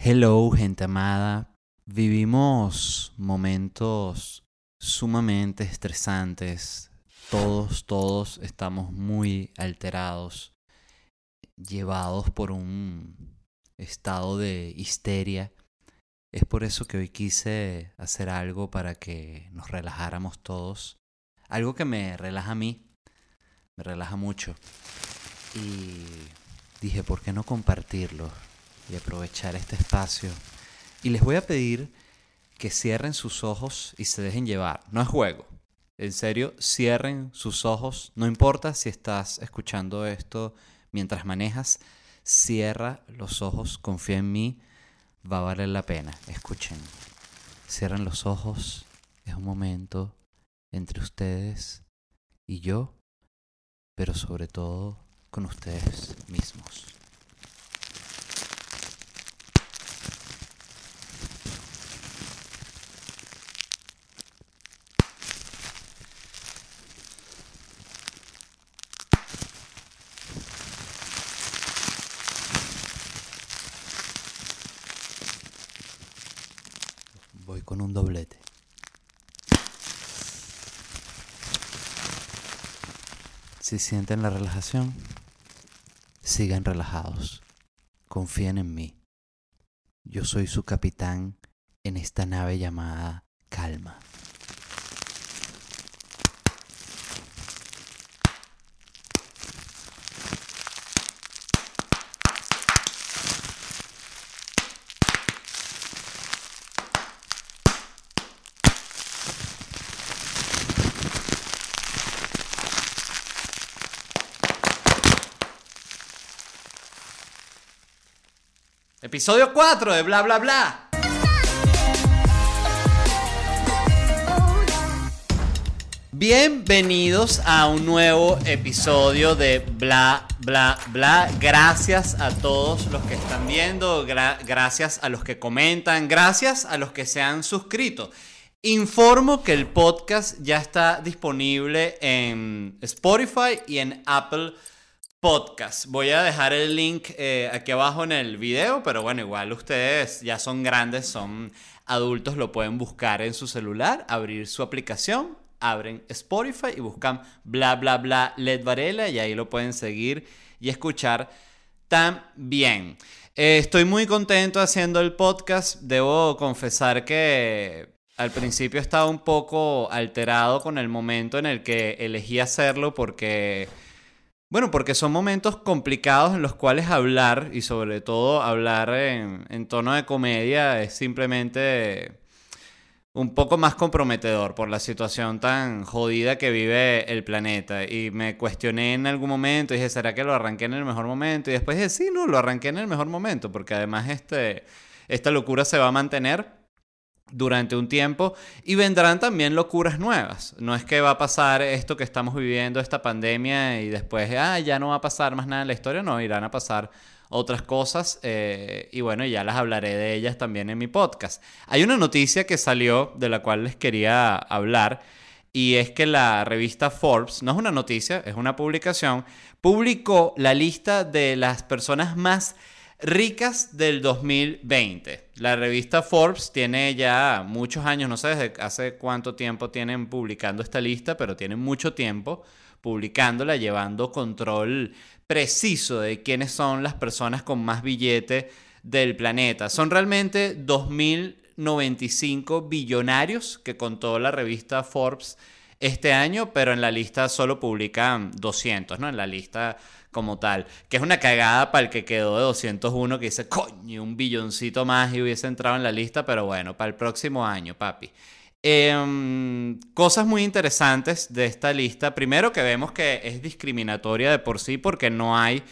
Hello, gente amada. Vivimos momentos sumamente estresantes. Todos, todos estamos muy alterados, llevados por un estado de histeria. Es por eso que hoy quise hacer algo para que nos relajáramos todos. Algo que me relaja a mí, me relaja mucho. Y dije, ¿por qué no compartirlo? Y aprovechar este espacio. Y les voy a pedir que cierren sus ojos y se dejen llevar. No es juego. En serio, cierren sus ojos. No importa si estás escuchando esto mientras manejas. Cierra los ojos. Confía en mí. Va a valer la pena. Escuchen. Cierren los ojos. Es un momento entre ustedes y yo. Pero sobre todo con ustedes mismos. Voy con un doblete. Si sienten la relajación, sigan relajados. Confíen en mí. Yo soy su capitán en esta nave llamada Calma. Episodio 4 de Bla Bla Bla. Bienvenidos a un nuevo episodio de Bla Bla Bla. Gracias a todos los que están viendo, gra- gracias a los que comentan, gracias a los que se han suscrito. Informo que el podcast ya está disponible en Spotify y en Apple. Voy a dejar el link eh, aquí abajo en el video, pero bueno, igual ustedes ya son grandes, son adultos, lo pueden buscar en su celular, abrir su aplicación, abren Spotify y buscan bla bla bla Led Varela y ahí lo pueden seguir y escuchar también. Eh, estoy muy contento haciendo el podcast. Debo confesar que al principio estaba un poco alterado con el momento en el que elegí hacerlo porque, bueno, porque son momentos complicados en los cuales hablar y sobre todo hablar en, tono de comedia es simplemente un poco más comprometedor por la situación tan jodida que vive el planeta. Y me cuestioné en algún momento, dije, ¿será que lo arranqué en el mejor momento? Y después dije, sí, no, lo arranqué en el mejor momento, porque además este, esta locura se va a mantener durante un tiempo y vendrán también locuras nuevas. No es que va a pasar esto que estamos viviendo, esta pandemia, y después, ah, ya no va a pasar más nada en la historia, no, irán a pasar otras cosas eh, y bueno, ya las hablaré de ellas también en mi podcast. Hay una noticia que salió de la cual les quería hablar y es que la revista Forbes, no es una noticia, es una publicación, publicó la lista de las personas más ricas del 2020. La revista Forbes tiene ya muchos años, no sé desde hace cuánto tiempo tienen publicando esta lista, pero tienen mucho tiempo publicándola, llevando control preciso de quiénes son las personas con más billete del planeta. Son realmente 2.095 billonarios que contó la revista Forbes este año, pero en la lista solo publican 200, ¿no? En la lista como tal. Que es una cagada para el que quedó de 201 que dice, coño, un billoncito más y hubiese entrado en la lista, pero bueno, para el próximo año, papi. Em, cosas muy interesantes de esta lista. Primero que vemos que es discriminatoria de por sí porque no hay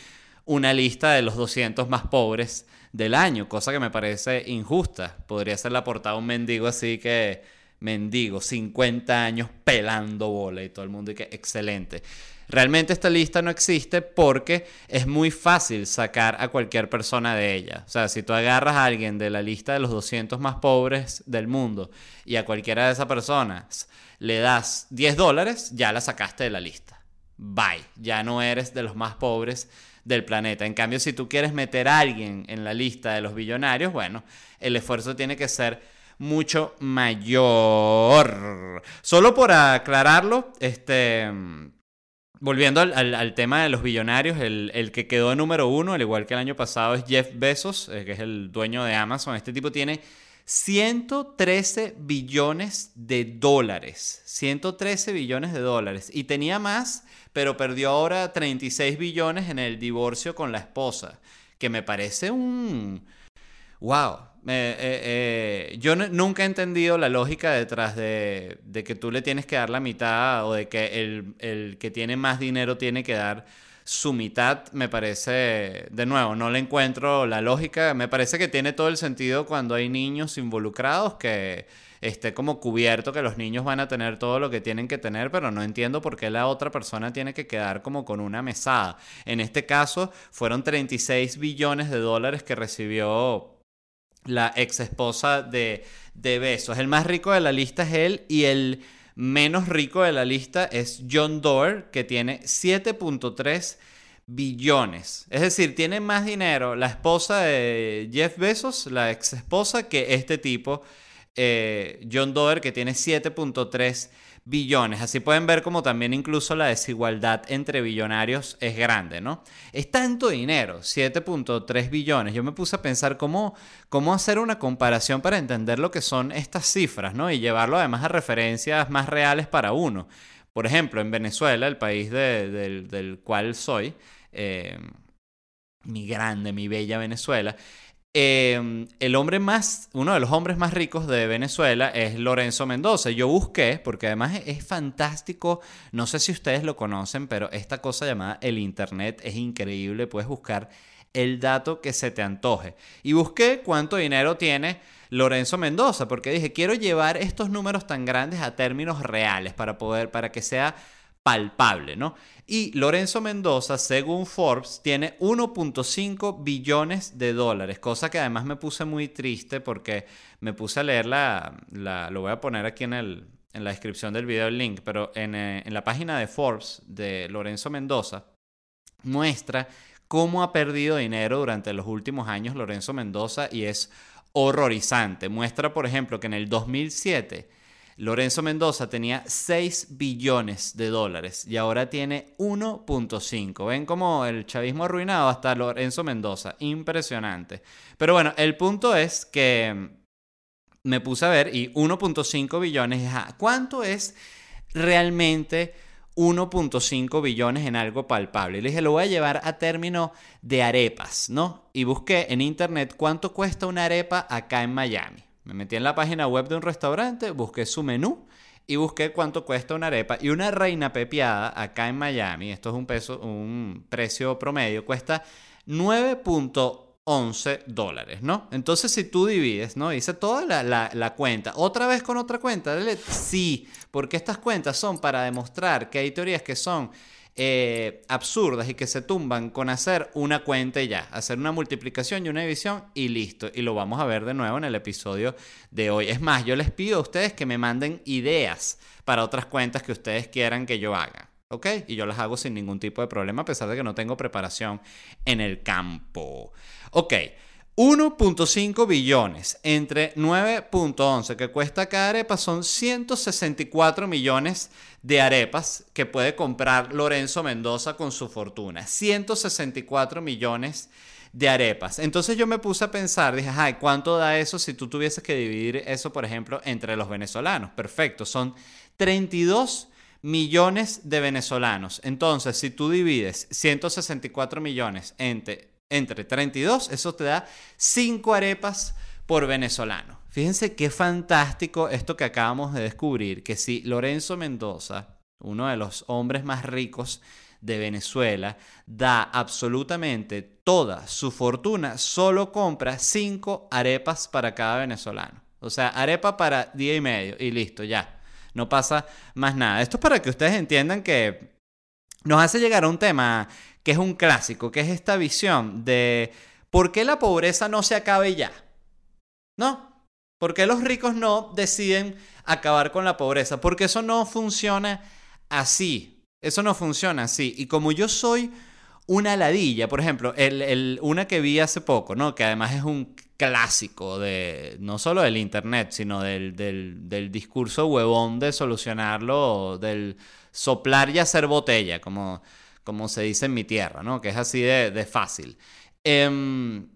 una lista de los 200 más pobres del año, cosa que me parece injusta. Podría ser la portada un mendigo así que, mendigo, 50 años pelando bola y todo el mundo y que excelente. Realmente esta lista no existe porque es muy fácil sacar a cualquier persona de ella. O sea, si tú agarras a alguien de la lista de los 200 más pobres del mundo y a cualquiera de esas personas le das 10 dólares, ya la sacaste de la lista. Bye. Ya no eres de los más pobres del planeta. En cambio, si tú quieres meter a alguien en la lista de los billonarios, bueno, el esfuerzo tiene que ser mucho mayor. Solo por aclararlo, este... Volviendo al, tema de los billonarios, el, que quedó número uno, al igual que el año pasado, es Jeff Bezos, eh, que es el dueño de Amazon. Este tipo tiene 113 billones de dólares. 113 billones de dólares. Y tenía más, pero perdió ahora 36 billones en el divorcio con la esposa. Que me parece un... ¡Wow! Eh, eh, yo nunca he entendido la lógica detrás de, que tú le tienes que dar la mitad o de que el, el, que tiene más dinero tiene que dar su mitad. Me parece, de nuevo, no le encuentro la lógica. Me parece que tiene todo el sentido cuando hay niños involucrados que esté como cubierto que los niños van a tener todo lo que tienen que tener, pero no entiendo por qué la otra persona tiene que quedar como con una mesada. En este caso, fueron 36 billones de dólares que recibió la ex esposa de, de Besos. El más rico de la lista es él y el menos rico de la lista es John Doerr, que tiene 7.3 billones. Es decir, tiene más dinero la esposa de Jeff Bezos, la ex esposa, que este tipo, eh, John Doerr, que tiene 7.3 billones. Así pueden ver como también incluso la desigualdad entre billonarios es grande, ¿no? Es tanto dinero, 7.3 billones. Yo me puse a pensar cómo, cómo hacer una comparación para entender lo que son estas cifras, ¿no? Y llevarlo además a referencias más reales para uno. Por ejemplo, en Venezuela, el país del, cual soy, eh, mi grande, mi bella Venezuela, Em, el hombre más, uno de los hombres más ricos de Venezuela es Lorenzo Mendoza. Yo busqué, porque además es, fantástico, no sé si ustedes lo conocen, pero esta cosa llamada el Internet es increíble, puedes buscar el dato que se te antoje. Y busqué cuánto dinero tiene Lorenzo Mendoza, porque dije, quiero llevar estos números tan grandes a términos reales para poder, para que sea palpable, ¿no? Y Lorenzo Mendoza, según Forbes, tiene 1.5 billones de dólares, cosa que además me puse muy triste porque me puse a leer la, lo voy a poner aquí en, el, en la descripción del video el link, pero en, eh, en la página de Forbes de Lorenzo Mendoza muestra cómo ha perdido dinero durante los últimos años Lorenzo Mendoza y es horrorizante. Muestra, por ejemplo, que en el 2007 Lorenzo Mendoza tenía 6 billones de dólares y ahora tiene 1.5. Ven como el chavismo arruinado hasta Lorenzo Mendoza. Impresionante. Pero bueno, el punto es que me puse a ver y 1.5 billones, ¿cuánto es realmente 1.5 billones en algo palpable? Y le dije, lo voy a llevar a término de arepas, ¿no? Y busqué en internet cuánto cuesta una arepa acá en Miami. Me metí en la página web de un restaurante, busqué su menú y busqué cuánto cuesta una arepa. Y una reina pepiada acá en Miami, esto es un, peso, un precio promedio, cuesta 9.11 dólares, ¿no? Entonces si tú divides, ¿no? Hice toda la, la, cuenta. Otra vez con otra cuenta, dale sí, porque estas cuentas son para demostrar que hay teorías que son eh, absurdas y que se tumban con hacer una cuenta y ya, hacer una multiplicación y una división y listo. Y lo vamos a ver de nuevo en el episodio de hoy. Es más, yo les pido a ustedes que me manden ideas para otras cuentas que ustedes quieran que yo haga. ¿Ok? Y yo las hago sin ningún tipo de problema a pesar de que no tengo preparación en el campo. Ok. 1.5 billones entre 9.11 que cuesta cada arepa son 164 millones de arepas que puede comprar Lorenzo Mendoza con su fortuna. 164 millones de arepas. Entonces yo me puse a pensar, dije, ay, ¿cuánto da eso si tú tuvieses que dividir eso, por ejemplo, entre los venezolanos? Perfecto, son 32 millones de venezolanos. Entonces, si tú divides 164 millones entre entre 32, eso te da 5 arepas por venezolano. Fíjense qué fantástico esto que acabamos de descubrir, que si Lorenzo Mendoza, uno de los hombres más ricos de Venezuela, da absolutamente toda su fortuna, solo compra 5 arepas para cada venezolano. O sea, arepa para día y medio y listo, ya. No pasa más nada. Esto es para que ustedes entiendan que nos hace llegar a un tema que es un clásico, que es esta visión de por qué la pobreza no se acabe ya. ¿No? ¿Por qué los ricos no deciden acabar con la pobreza? Porque eso no funciona así. Eso no funciona así. Y como yo soy una ladilla. Por ejemplo, el, una que vi hace poco, ¿no? Que además es un clásico de no solo del internet, sino del, del, discurso huevón de solucionarlo, del soplar y hacer botella, como, como se dice en mi tierra, ¿no? Que es así de, fácil. Em,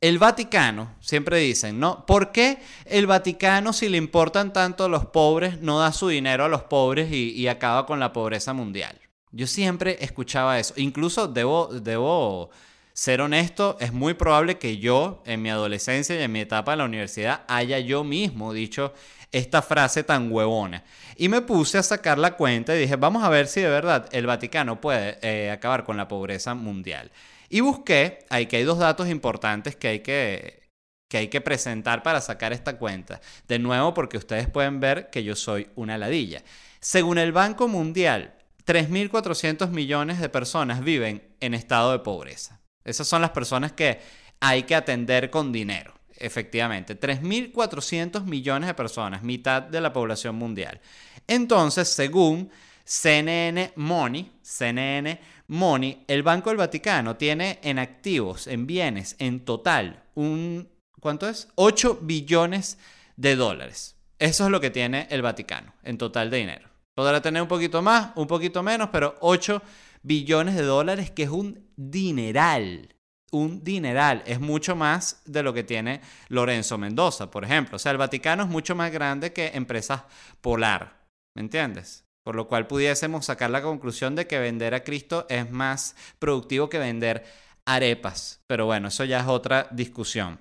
el Vaticano, siempre dicen, ¿no? ¿Por qué el Vaticano, si le importan tanto a los pobres, no da su dinero a los pobres y, acaba con la pobreza mundial? Yo siempre escuchaba eso. Incluso debo, debo ser honesto, es muy probable que yo, en mi adolescencia y en mi etapa de la universidad, haya yo mismo dicho esta frase tan huevona. Y me puse a sacar la cuenta y dije, vamos a ver si de verdad el Vaticano puede eh, acabar con la pobreza mundial. Y busqué, ahí que hay dos datos importantes que hay que, que hay que presentar para sacar esta cuenta. De nuevo, porque ustedes pueden ver que yo soy una ladilla. Según el Banco Mundial, 3.400 millones de personas viven en estado de pobreza. Esas son las personas que hay que atender con dinero, efectivamente. 3.400 millones de personas, mitad de la población mundial. Entonces, según CNN Money, CNN Money, el Banco del Vaticano tiene en activos, en bienes, en total, un, ¿cuánto es? 8 billones de dólares. Eso es lo que tiene el Vaticano en total de dinero. Podrá tener un poquito más, un poquito menos, pero 8 billones de dólares, que es un dineral. Un dineral. Es mucho más de lo que tiene Lorenzo Mendoza, por ejemplo. O sea, el Vaticano es mucho más grande que Empresas Polar. ¿Me entiendes? Por lo cual pudiésemos sacar la conclusión de que vender a Cristo es más productivo que vender arepas. Pero bueno, eso ya es otra discusión.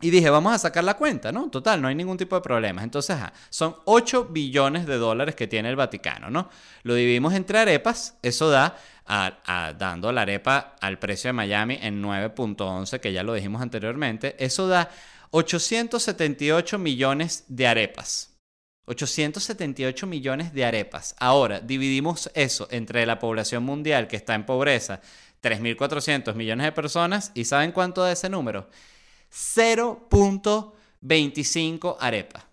Y dije, vamos a sacar la cuenta, ¿no? Total, no hay ningún tipo de problemas. Entonces, son 8 billones de dólares que tiene el Vaticano, ¿no? Lo dividimos entre arepas, eso da, dando la arepa al precio de Miami en 9.11, que ya lo dijimos anteriormente, eso da 878 millones de arepas. 878 millones de arepas. Ahora, dividimos eso entre la población mundial que está en pobreza, 3.400 millones de personas, ¿y saben cuánto da ese número? 0.25 arepas.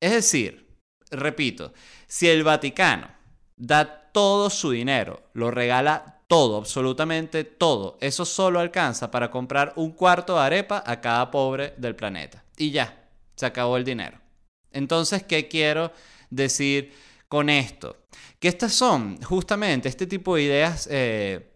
Es decir, repito, si el Vaticano da todo su dinero, lo regala todo, absolutamente todo, eso solo alcanza para comprar un cuarto de arepa a cada pobre del planeta. Y ya, se acabó el dinero. Entonces, ¿qué quiero decir con esto? Que estas son justamente este tipo de ideas eh,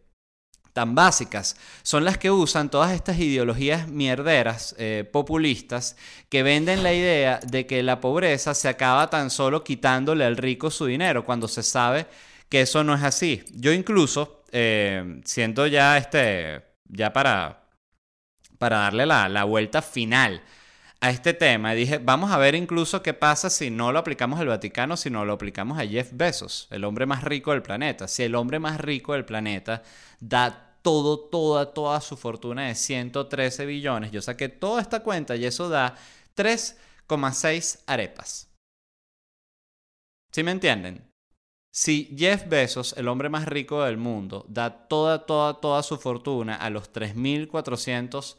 tan básicas, son las que usan todas estas ideologías mierderas, eh, populistas, que venden la idea de que la pobreza se acaba tan solo quitándole al rico su dinero, cuando se sabe que eso no es así. Yo incluso, eh, siento ya este, ya para, para darle la, la vuelta final a este tema. Dije, vamos a ver incluso qué pasa si no lo aplicamos al Vaticano, si no lo aplicamos a Jeff Bezos, el hombre más rico del planeta. Si el hombre más rico del planeta da todo, toda, toda su fortuna de 113 billones, yo saqué toda esta cuenta y eso da 3,6 arepas. ¿Sí me entienden? Si Jeff Bezos, el hombre más rico del mundo, da toda, toda, toda su fortuna a los 3.400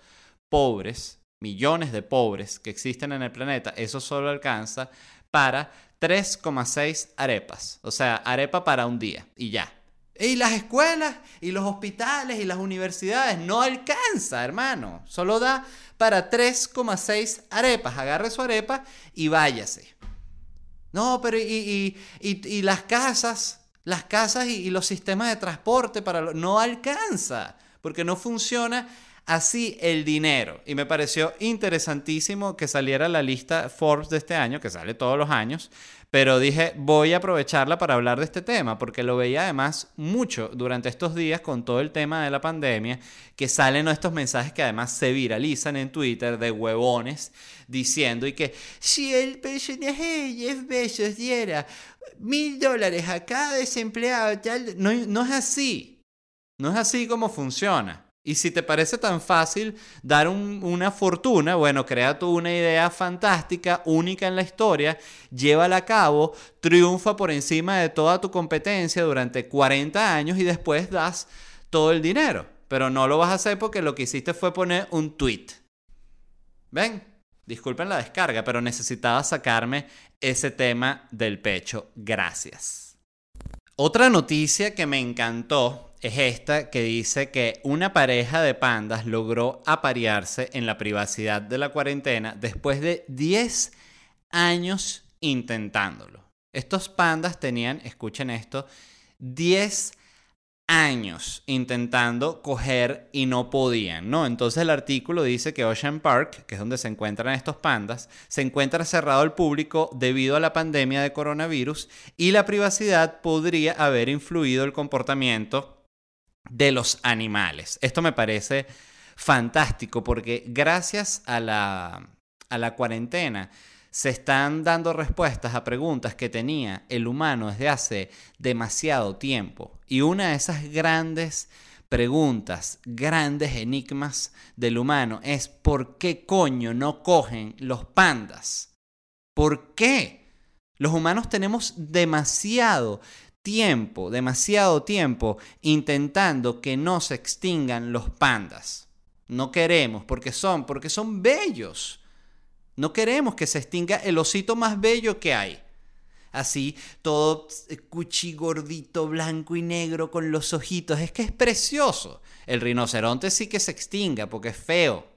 pobres, millones de pobres que existen en el planeta, eso solo alcanza para 3,6 arepas. O sea, arepa para un día y ya. Y las escuelas y los hospitales y las universidades no alcanza, hermano. Solo da para 3,6 arepas. Agarre su arepa y váyase. No, pero y, y, las casas, las casas y, los sistemas de transporte para no alcanza, porque no funciona así el dinero. Y me pareció interesantísimo que saliera la lista Forbes de este año, que sale todos los años, pero dije, voy a aprovecharla para hablar de este tema, porque lo veía además mucho durante estos días con todo el tema de la pandemia, que salen estos mensajes que además se viralizan en Twitter de huevones diciendo y que si el personaje Jeff Bezos diera mil dólares a cada desempleado, tal, no, no es así. No es así como funciona. Y si te parece tan fácil dar una fortuna, bueno, crea tú una idea fantástica, única en la historia, llévala a cabo, triunfa por encima de toda tu competencia durante 40 años y después das todo el dinero. Pero no lo vas a hacer porque lo que hiciste fue poner un tweet. ¿Ven? Disculpen la descarga, pero necesitaba sacarme ese tema del pecho. Gracias. Otra noticia que me encantó es esta que dice que una pareja de pandas logró aparearse en la privacidad de la cuarentena después de 10 años intentándolo. Estos pandas tenían, escuchen esto, 10 años intentando coger y no podían, ¿no? Entonces el artículo dice que Ocean Park, que es donde se encuentran estos pandas, se encuentra cerrado al público debido a la pandemia de coronavirus y la privacidad podría haber influido el comportamiento de los animales. Esto me parece fantástico porque gracias a la, a la cuarentena, se están dando respuestas a preguntas que tenía el humano desde hace demasiado tiempo. Y una de esas grandes preguntas, grandes enigmas del humano es ¿por qué coño no cogen los pandas? ¿Por qué? Los humanos tenemos demasiado tiempo, demasiado tiempo intentando que no se extingan los pandas. No queremos porque son, porque son bellos. No queremos que se extinga el osito más bello que hay. Así, todo cuchi gordito, blanco y negro con los ojitos. Es que es precioso. El rinoceronte sí que se extinga porque es feo.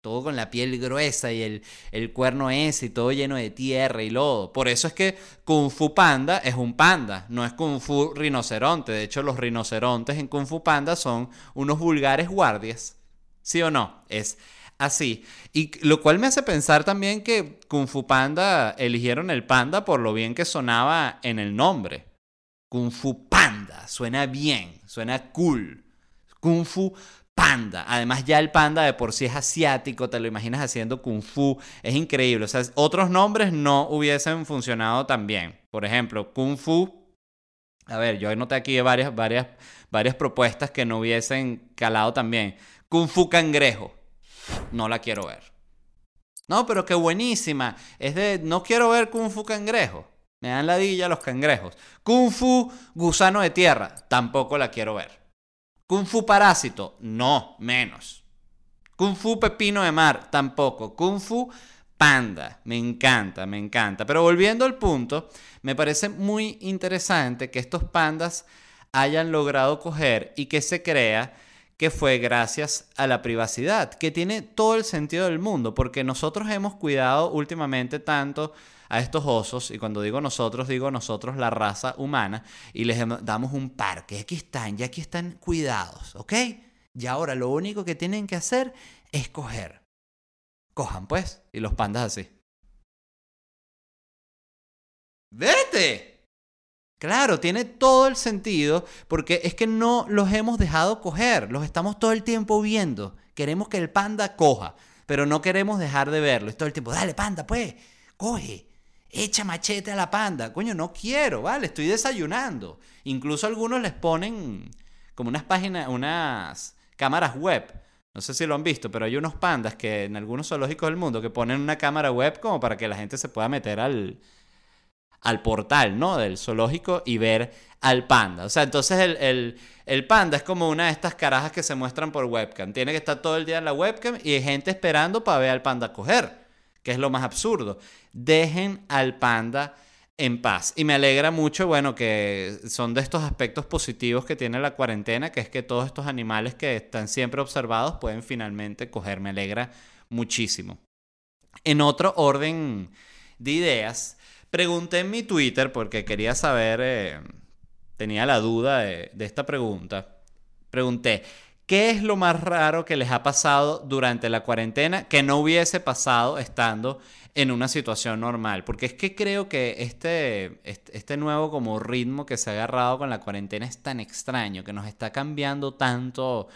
Todo con la piel gruesa y el, el cuerno ese y todo lleno de tierra y lodo. Por eso es que Kung Fu Panda es un panda, no es Kung Fu rinoceronte. De hecho, los rinocerontes en Kung Fu Panda son unos vulgares guardias. ¿Sí o no? Es así. Y lo cual me hace pensar también que Kung Fu Panda eligieron el panda por lo bien que sonaba en el nombre. Kung Fu Panda, suena bien, suena cool. Kung Fu Panda. Además ya el panda de por sí es asiático, te lo imaginas haciendo Kung Fu, es increíble. O sea, otros nombres no hubiesen funcionado tan bien. Por ejemplo, Kung Fu. A ver, yo noté aquí varias, varias, varias propuestas que no hubiesen calado también. Kung Fu Cangrejo no la quiero ver. No, pero qué buenísima. Es de, no quiero ver Kung Fu cangrejo. Me dan ladilla los cangrejos. Kung Fu gusano de tierra, tampoco la quiero ver. Kung Fu parásito, no, menos. Kung Fu pepino de mar, tampoco. Kung Fu panda, me encanta, me encanta. Pero volviendo al punto, me parece muy interesante que estos pandas hayan logrado coger y que se crea que fue gracias a la privacidad, que tiene todo el sentido del mundo, porque nosotros hemos cuidado últimamente tanto a estos osos, y cuando digo nosotros, digo nosotros la raza humana, y les damos un parque, aquí están, ya aquí están cuidados, ¿ok? Y ahora lo único que tienen que hacer es coger. Cojan pues, y los pandas así. ¡Vete! Claro, tiene todo el sentido porque es que no los hemos dejado coger, los estamos todo el tiempo viendo. Queremos que el panda coja, pero no queremos dejar de verlo. Es todo el tiempo, dale panda, pues, coge, echa machete a la panda. Coño, no quiero, vale, estoy desayunando. Incluso algunos les ponen como unas páginas, unas cámaras web. No sé si lo han visto, pero hay unos pandas que en algunos zoológicos del mundo que ponen una cámara web como para que la gente se pueda meter al, al portal, ¿no? Del zoológico y ver al panda. O sea, entonces el, el, panda es como una de estas carajas que se muestran por webcam. Tiene que estar todo el día en la webcam y hay gente esperando para ver al panda coger, que es lo más absurdo. Dejen al panda en paz. Y me alegra mucho, bueno, que son de estos aspectos positivos que tiene la cuarentena, que es que todos estos animales que están siempre observados pueden finalmente coger. Me alegra muchísimo. En otro orden de ideas, Pregunté en mi Twitter porque quería saber, eh, tenía la duda de, de esta pregunta. Pregunté, ¿qué es lo más raro que les ha pasado durante la cuarentena que no hubiese pasado estando en una situación normal? Porque es que creo que este, este nuevo como ritmo que se ha agarrado con la cuarentena es tan extraño, que nos está cambiando tanto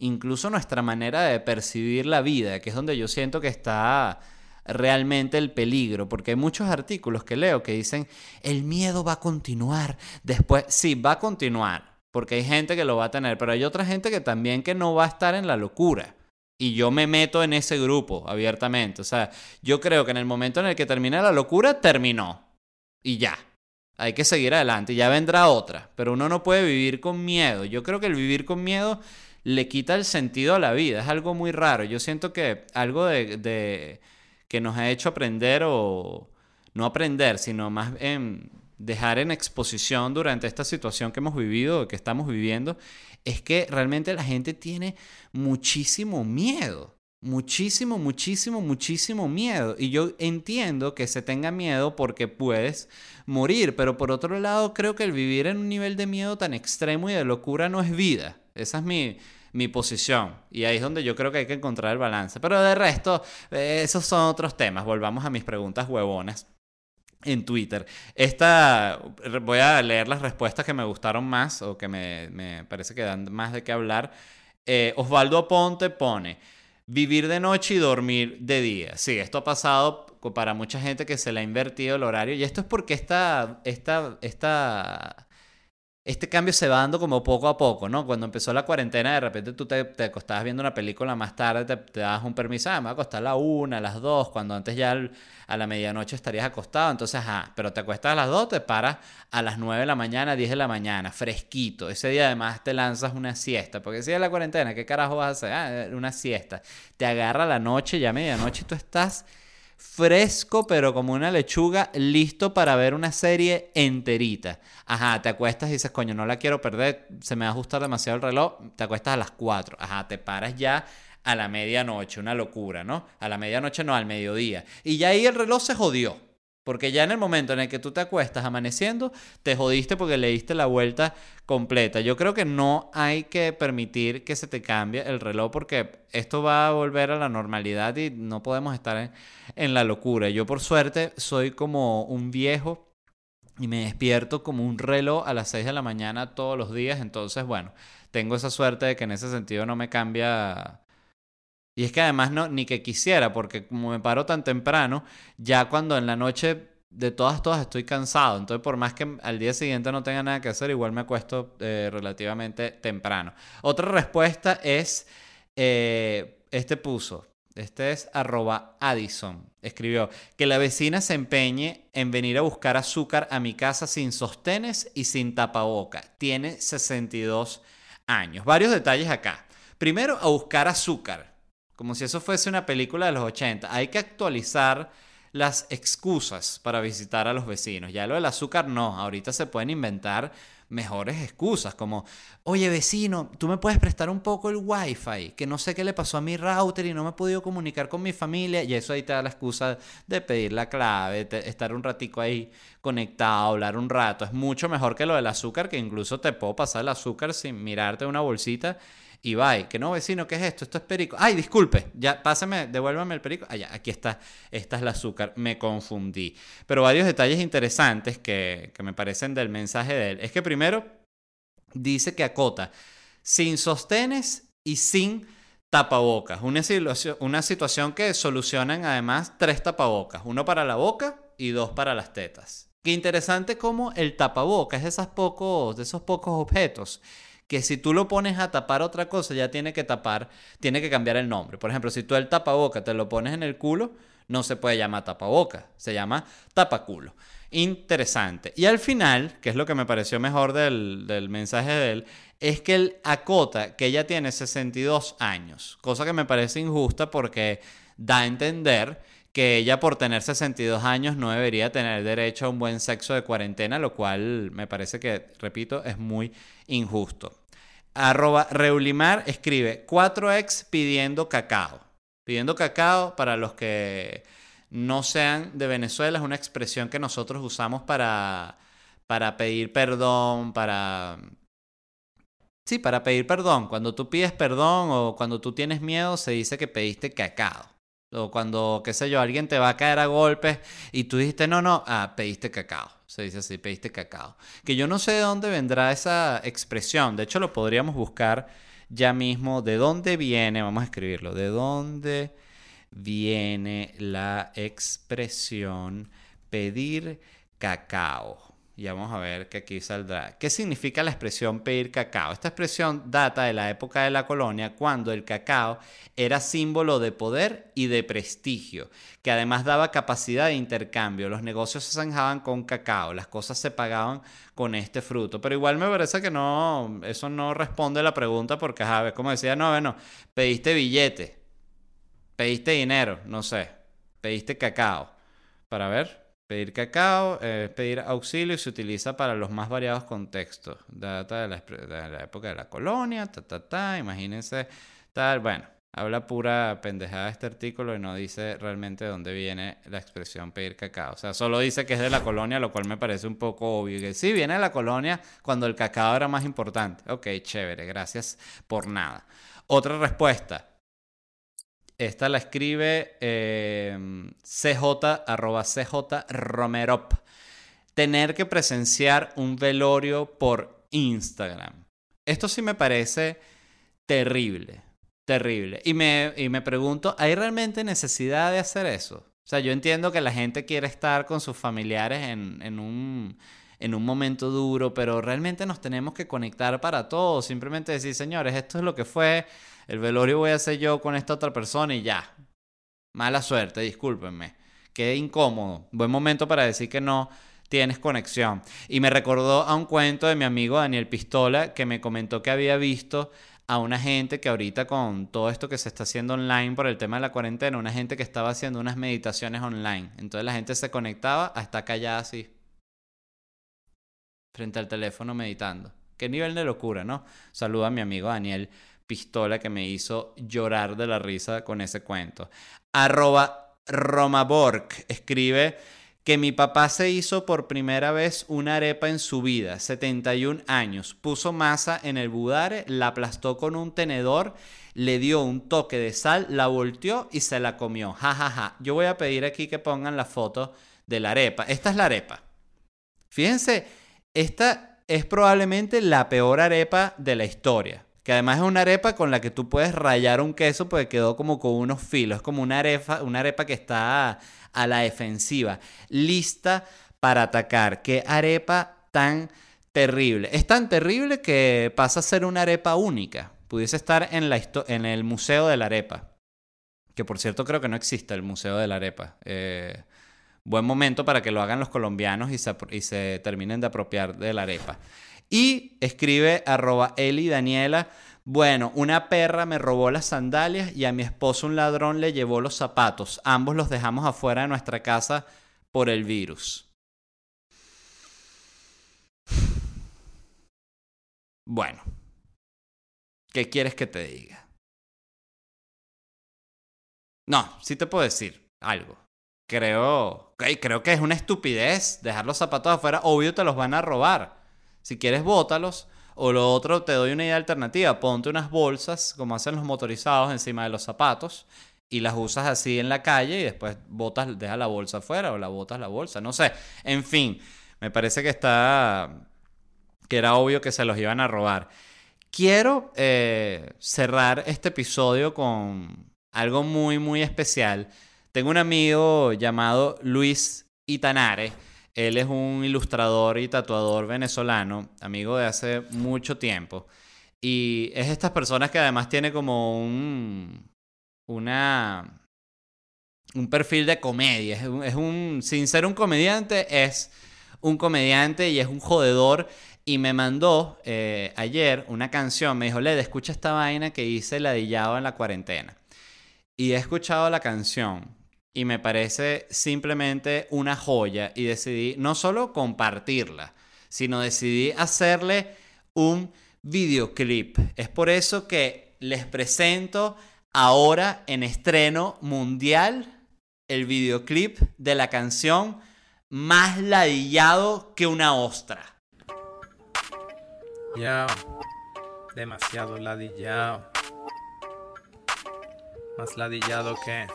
incluso nuestra manera de percibir la vida, que es donde yo siento que está realmente el peligro, porque hay muchos artículos que leo que dicen, el miedo va a continuar después, sí, va a continuar, porque hay gente que lo va a tener, pero hay otra gente que también que no va a estar en la locura. Y yo me meto en ese grupo abiertamente. O sea, yo creo que en el momento en el que termine la locura, terminó. Y ya. Hay que seguir adelante. Ya vendrá otra. Pero uno no puede vivir con miedo. Yo creo que el vivir con miedo le quita el sentido a la vida. Es algo muy raro. Yo siento que algo de que nos ha hecho aprender o no aprender, sino más bien dejar en exposición durante esta situación que hemos vivido, que estamos viviendo, es que realmente la gente tiene muchísimo miedo. Muchísimo, muchísimo, muchísimo miedo. Y yo entiendo que se tenga miedo porque puedes morir, pero por otro lado creo que el vivir en un nivel de miedo tan extremo y de locura no es vida. Esa es mi, mi posición. Y ahí es donde yo creo que hay que encontrar el balance. Pero de resto, eh, esos son otros temas. Volvamos a mis preguntas huevonas en Twitter. Esta, voy a leer las respuestas que me gustaron más o que me, me parece que dan más de qué hablar. Eh, Osvaldo Aponte pone, vivir de noche y dormir de día. Sí, esto ha pasado para mucha gente que se le ha invertido el horario y esto es porque esta, esta, esta este cambio se va dando como poco a poco, ¿no? Cuando empezó la cuarentena, de repente tú te, te acostabas viendo una película más tarde, te, te dabas un permiso, ah, me a acostar a la una, a las dos, cuando antes ya a la medianoche estarías acostado, entonces, ah, pero te acuestas a las dos, te paras a las nueve de la mañana, diez de la mañana, fresquito. Ese día además te lanzas una siesta, porque si es la cuarentena, ¿qué carajo vas a hacer? Ah, una siesta. Te agarra la noche, ya medianoche, y tú estás fresco, pero como una lechuga, listo para ver una serie enterita. Ajá, te acuestas y dices, coño, no la quiero perder, se me va a ajustar demasiado el reloj, te acuestas a las 4. Ajá, te paras ya a la medianoche, una locura, ¿no? A la medianoche no, al mediodía. Y ya ahí el reloj se jodió. Porque ya en el momento en el que tú te acuestas amaneciendo, te jodiste porque le diste la vuelta completa. Yo creo que no hay que permitir que se te cambie el reloj porque esto va a volver a la normalidad y no podemos estar en, la locura. Yo por suerte soy como un viejo y me despierto como un reloj a las 6 de la mañana todos los días. Entonces, bueno, tengo esa suerte de que en ese sentido no me cambia y es que además no, ni que quisiera, porque como me paro tan temprano, ya cuando en la noche de todas, todas estoy cansado. Entonces, por más que al día siguiente no tenga nada que hacer, igual me acuesto eh, relativamente temprano. Otra respuesta es, eh, este puso, este es arroba Addison, escribió, que la vecina se empeñe en venir a buscar azúcar a mi casa sin sostenes y sin tapaboca. Tiene 62 años. Varios detalles acá. Primero, a buscar azúcar como si eso fuese una película de los 80. Hay que actualizar las excusas para visitar a los vecinos. Ya lo del azúcar no, ahorita se pueden inventar mejores excusas, como, oye vecino, tú me puedes prestar un poco el wifi, que no sé qué le pasó a mi router y no me he podido comunicar con mi familia, y eso ahí te da la excusa de pedir la clave, estar un ratico ahí conectado, hablar un rato, es mucho mejor que lo del azúcar, que incluso te puedo pasar el azúcar sin mirarte una bolsita y bye. Que no, vecino, ¿qué es esto? Esto es perico. Ay, disculpe, ya pásame, devuélvame el perico. Ya, aquí está, esta es la azúcar, me confundí. Pero varios detalles interesantes que, que me parecen del mensaje de él. Es que primero dice que acota sin sostenes y sin tapabocas. Una situación, una situación que solucionan además tres tapabocas. Uno para la boca y dos para las tetas. Qué interesante como el tapabocas es de esos pocos objetos que si tú lo pones a tapar otra cosa, ya tiene que tapar, tiene que cambiar el nombre. Por ejemplo, si tú el tapaboca te lo pones en el culo, no se puede llamar tapaboca, se llama tapaculo. Interesante. Y al final, que es lo que me pareció mejor del, del mensaje de él, es que él acota que ella tiene 62 años, cosa que me parece injusta porque da a entender que ella por tener 62 años no debería tener derecho a un buen sexo de cuarentena, lo cual me parece que, repito, es muy injusto. Arroba Reulimar escribe 4ex pidiendo cacao. Pidiendo cacao, para los que no sean de Venezuela, es una expresión que nosotros usamos para, para pedir perdón, para... Sí, para pedir perdón. Cuando tú pides perdón o cuando tú tienes miedo, se dice que pediste cacao. O cuando, qué sé yo, alguien te va a caer a golpes y tú dijiste, no, no, ah, pediste cacao. Se dice así, pediste cacao. Que yo no sé de dónde vendrá esa expresión. De hecho, lo podríamos buscar ya mismo. ¿De dónde viene? Vamos a escribirlo. ¿De dónde viene la expresión pedir cacao? Y vamos a ver que aquí saldrá. ¿Qué significa la expresión pedir cacao? Esta expresión data de la época de la colonia, cuando el cacao era símbolo de poder y de prestigio, que además daba capacidad de intercambio. Los negocios se zanjaban con cacao, las cosas se pagaban con este fruto. Pero igual me parece que no, eso no responde a la pregunta porque, a como decía, no, bueno, pediste billete, pediste dinero, no sé, pediste cacao. Para ver. Pedir cacao, eh, pedir auxilio se utiliza para los más variados contextos. Data de la, de la época de la colonia, ta, ta, ta, imagínense, tal, bueno. Habla pura pendejada este artículo y no dice realmente de dónde viene la expresión pedir cacao. O sea, solo dice que es de la colonia, lo cual me parece un poco obvio. Que sí, viene de la colonia cuando el cacao era más importante. Ok, chévere, gracias por nada. Otra respuesta. Esta la escribe eh, cj, arroba cj romerop. Tener que presenciar un velorio por Instagram. Esto sí me parece terrible. Terrible. Y me, y me pregunto, ¿hay realmente necesidad de hacer eso? O sea, yo entiendo que la gente quiere estar con sus familiares en, en, un, en un momento duro, pero realmente nos tenemos que conectar para todos. Simplemente decir, señores, esto es lo que fue, el velorio voy a hacer yo con esta otra persona y ya. Mala suerte, discúlpenme. Qué incómodo. Buen momento para decir que no tienes conexión. Y me recordó a un cuento de mi amigo Daniel Pistola que me comentó que había visto a una gente que ahorita con todo esto que se está haciendo online por el tema de la cuarentena, una gente que estaba haciendo unas meditaciones online. Entonces la gente se conectaba hasta callada así, frente al teléfono meditando. Qué nivel de locura, ¿no? Saluda a mi amigo Daniel Pistola que me hizo llorar de la risa con ese cuento. Arroba Romaborg escribe que mi papá se hizo por primera vez una arepa en su vida, 71 años, puso masa en el budare, la aplastó con un tenedor, le dio un toque de sal, la volteó y se la comió. Ja, ja, ja. Yo voy a pedir aquí que pongan la foto de la arepa. Esta es la arepa. Fíjense, esta es probablemente la peor arepa de la historia. Que además es una arepa con la que tú puedes rayar un queso porque quedó como con unos filos. Es como una arepa, una arepa que está a la defensiva, lista para atacar. Qué arepa tan terrible. Es tan terrible que pasa a ser una arepa única. Pudiese estar en, la en el Museo de la Arepa. Que por cierto creo que no existe el Museo de la Arepa. Eh, buen momento para que lo hagan los colombianos y se, terminen de apropiar de la arepa. Y escribe arroba Eli Daniela. Bueno, una perra me robó las sandalias y a mi esposo un ladrón le llevó los zapatos. Ambos los dejamos afuera de nuestra casa por el virus. Bueno, ¿qué quieres que te diga? No, sí te puedo decir algo. Creo, creo que es una estupidez dejar los zapatos afuera. Obvio te los van a robar. Si quieres, bótalos o lo otro, te doy una idea alternativa. Ponte unas bolsas, como hacen los motorizados, encima de los zapatos y las usas así en la calle y después botas, deja la bolsa afuera o la botas la bolsa. No sé. En fin, me parece que está. que era obvio que se los iban a robar. Quiero eh, cerrar este episodio con algo muy, muy especial. Tengo un amigo llamado Luis Itanare él es un ilustrador y tatuador venezolano, amigo de hace mucho tiempo. Y es estas personas que además tiene como un. una. un perfil de comedia. Es un, sin ser un comediante, es un comediante y es un jodedor. Y me mandó eh, ayer una canción. Me dijo, Led, escucha esta vaina que hice ladillado en la cuarentena. Y he escuchado la canción y me parece simplemente una joya y decidí no solo compartirla, sino decidí hacerle un videoclip. Es por eso que les presento ahora en estreno mundial el videoclip de la canción Más ladillado que una ostra. Ya, demasiado ladillado. Más ladillado que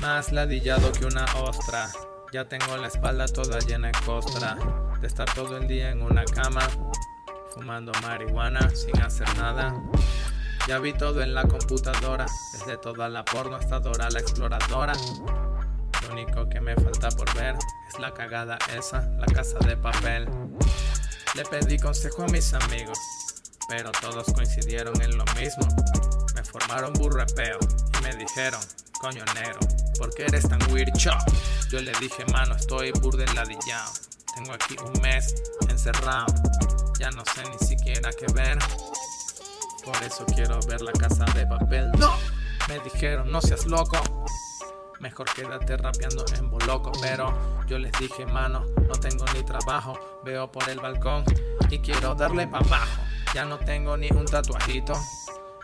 más ladillado que una ostra. Ya tengo la espalda toda llena de costra. De estar todo el día en una cama, fumando marihuana sin hacer nada. Ya vi todo en la computadora, desde toda la porno hasta Dora la exploradora. Lo único que me falta por ver es la cagada esa, la casa de papel. Le pedí consejo a mis amigos, pero todos coincidieron en lo mismo. Me formaron burrepeo me dijeron, coño negro, ¿por qué eres tan weird Yo le dije, mano, estoy burdeladillado. Tengo aquí un mes encerrado, ya no sé ni siquiera qué ver. Por eso quiero ver la casa de papel. No, me dijeron, no seas loco. Mejor quédate rapeando en Boloco. Pero yo les dije, mano, no tengo ni trabajo. Veo por el balcón y quiero darle pa' abajo. Ya no tengo ni un tatuajito.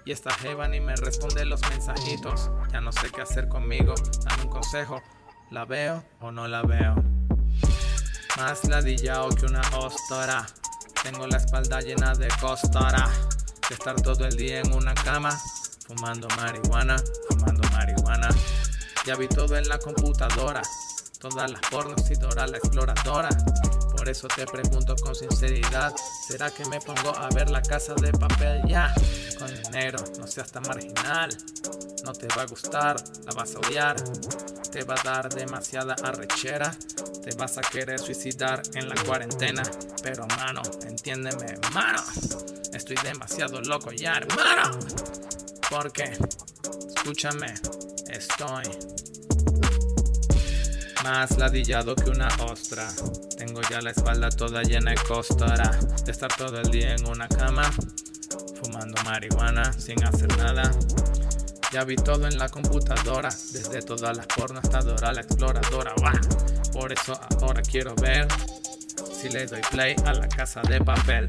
Y esta jeva ni me responde los mensajitos. Ya no sé qué hacer conmigo. Dame un consejo. ¿La veo o no la veo? Más ladillao que una ostora. Tengo la espalda llena de costora. De estar todo el día en una cama. Fumando marihuana, fumando marihuana. Ya vi todo en la computadora. Todas las pornos y Dora la exploradora. Por eso te pregunto con sinceridad, ¿será que me pongo a ver la casa de papel ya? Con dinero, no seas tan marginal. No te va a gustar, la vas a odiar. Te va a dar demasiada arrechera. Te vas a querer suicidar en la cuarentena. Pero mano, entiéndeme, mano. Estoy demasiado loco ya, hermano. Porque, escúchame, estoy más ladillado que una ostra. Tengo ya la espalda toda llena de costora. De estar todo el día en una cama, fumando marihuana sin hacer nada. Ya vi todo en la computadora, desde todas las porno hasta Dora la exploradora. Por eso ahora quiero ver si le doy play a la casa de papel.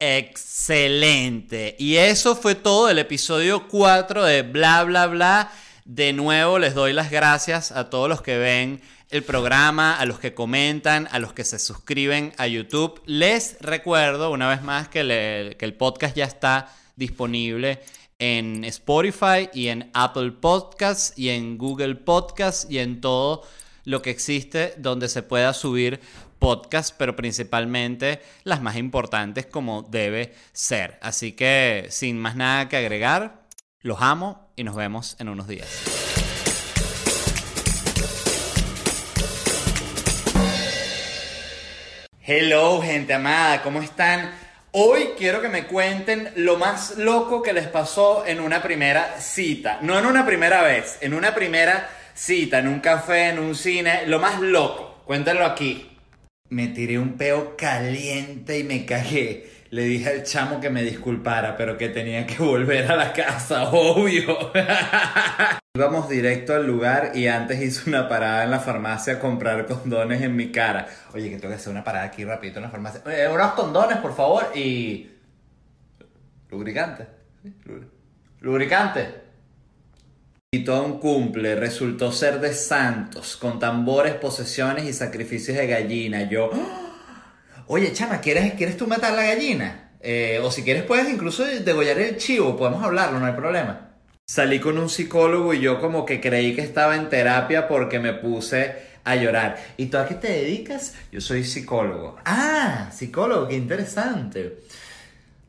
Excelente. Y eso fue todo el episodio 4 de Bla, bla, bla. De nuevo les doy las gracias a todos los que ven el programa, a los que comentan, a los que se suscriben a YouTube. Les recuerdo una vez más que, que el podcast ya está disponible en Spotify y en Apple Podcasts y en Google Podcasts y en todo lo que existe donde se pueda subir podcast, pero principalmente las más importantes como debe ser. Así que sin más nada que agregar, los amo y nos vemos en unos días. Hello, gente amada, ¿cómo están? Hoy quiero que me cuenten lo más loco que les pasó en una primera cita. No en una primera vez, en una primera cita, en un café, en un cine, lo más loco. Cuéntenlo aquí. Me tiré un peo caliente y me cagué. Le dije al chamo que me disculpara, pero que tenía que volver a la casa, obvio. Íbamos directo al lugar y antes hice una parada en la farmacia a comprar condones en mi cara. Oye, que tengo que hacer una parada aquí rapidito en la farmacia. Eh, unos condones, por favor, y... Lubricante. Lubricante. Y todo un cumple, resultó ser de santos, con tambores, posesiones y sacrificios de gallina. Yo, ¡Ah! oye, chama, ¿quieres, ¿quieres tú matar la gallina? Eh, o si quieres puedes incluso degollar el chivo, podemos hablarlo, no hay problema. Salí con un psicólogo y yo como que creí que estaba en terapia porque me puse a llorar. ¿Y tú a qué te dedicas? Yo soy psicólogo. Ah, psicólogo, qué interesante.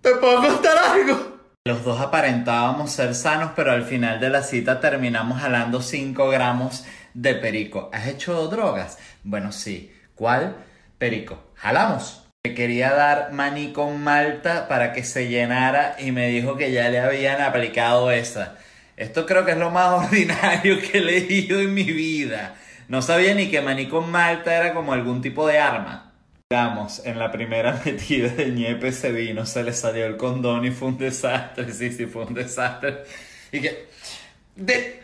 ¿Te puedo contar algo? Los dos aparentábamos ser sanos, pero al final de la cita terminamos jalando 5 gramos de perico. ¿Has hecho drogas? Bueno, sí. ¿Cuál? Perico. ¿Jalamos? Le quería dar maní con malta para que se llenara y me dijo que ya le habían aplicado esa. Esto creo que es lo más ordinario que he leído en mi vida. No sabía ni que maní con malta era como algún tipo de arma. En la primera metida de ñepe se vino, se le salió el condón y fue un desastre. Sí, sí, fue un desastre. Y que. ¡De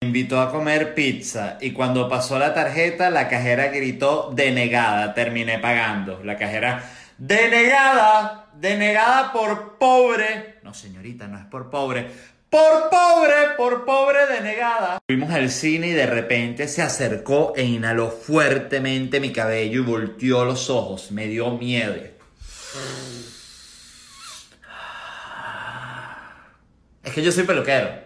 invitó a comer pizza y cuando pasó la tarjeta, la cajera gritó denegada. Terminé pagando. La cajera. ¡Denegada! ¡Denegada por pobre! No, señorita, no es por pobre por pobre, por pobre denegada. Fuimos al cine y de repente se acercó e inhaló fuertemente mi cabello y volteó los ojos. Me dio miedo. Es que yo soy peluquero.